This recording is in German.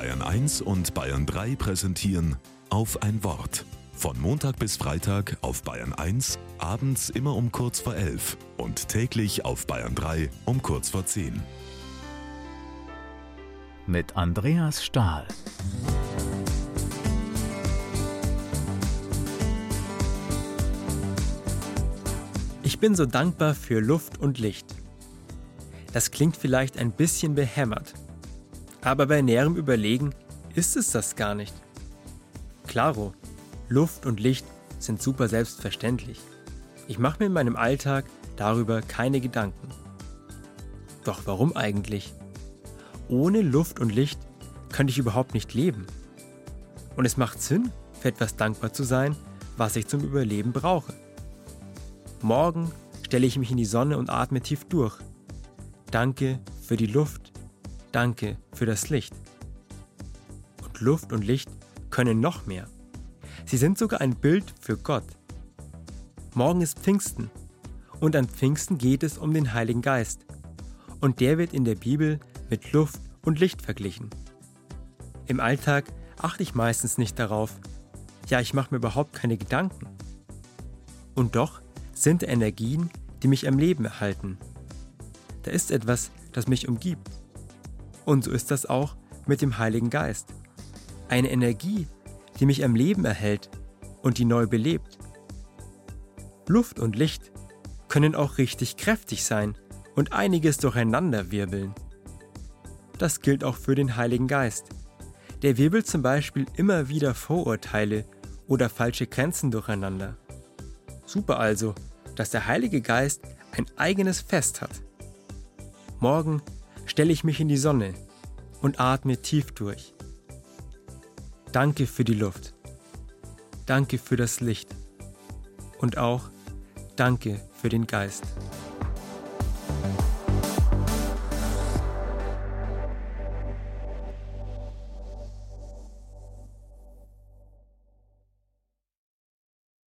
Bayern 1 und Bayern 3 präsentieren auf ein Wort. Von Montag bis Freitag auf Bayern 1, abends immer um kurz vor 11 und täglich auf Bayern 3 um kurz vor 10. Mit Andreas Stahl. Ich bin so dankbar für Luft und Licht. Das klingt vielleicht ein bisschen behämmert, aber bei näherem Überlegen ist es das gar nicht. Klaro, Luft und Licht sind super selbstverständlich. Ich mache mir in meinem Alltag darüber keine Gedanken. Doch warum eigentlich? Ohne Luft und Licht könnte ich überhaupt nicht leben. Und es macht Sinn, für etwas dankbar zu sein, was ich zum Überleben brauche. Morgen stelle ich mich in die Sonne und atme tief durch. Danke für die Luft. Danke für das Licht. Und Luft und Licht können noch mehr. Sie sind sogar ein Bild für Gott. Morgen ist Pfingsten und an Pfingsten geht es um den Heiligen Geist. Und der wird in der Bibel mit Luft und Licht verglichen. Im Alltag achte ich meistens nicht darauf. Ja, ich mache mir überhaupt keine Gedanken. Und doch sind Energien, die mich am Leben erhalten. Da ist etwas, das mich umgibt. Und so ist das auch mit dem Heiligen Geist. Eine Energie, die mich am Leben erhält und die neu belebt. Luft und Licht können auch richtig kräftig sein und einiges durcheinander wirbeln. Das gilt auch für den Heiligen Geist. Der wirbelt zum Beispiel immer wieder Vorurteile oder falsche Grenzen durcheinander. Super also, dass der Heilige Geist ein eigenes Fest hat. Morgen stelle ich mich in die Sonne und atme tief durch. Danke für die Luft. Danke für das Licht. Und auch danke für den Geist.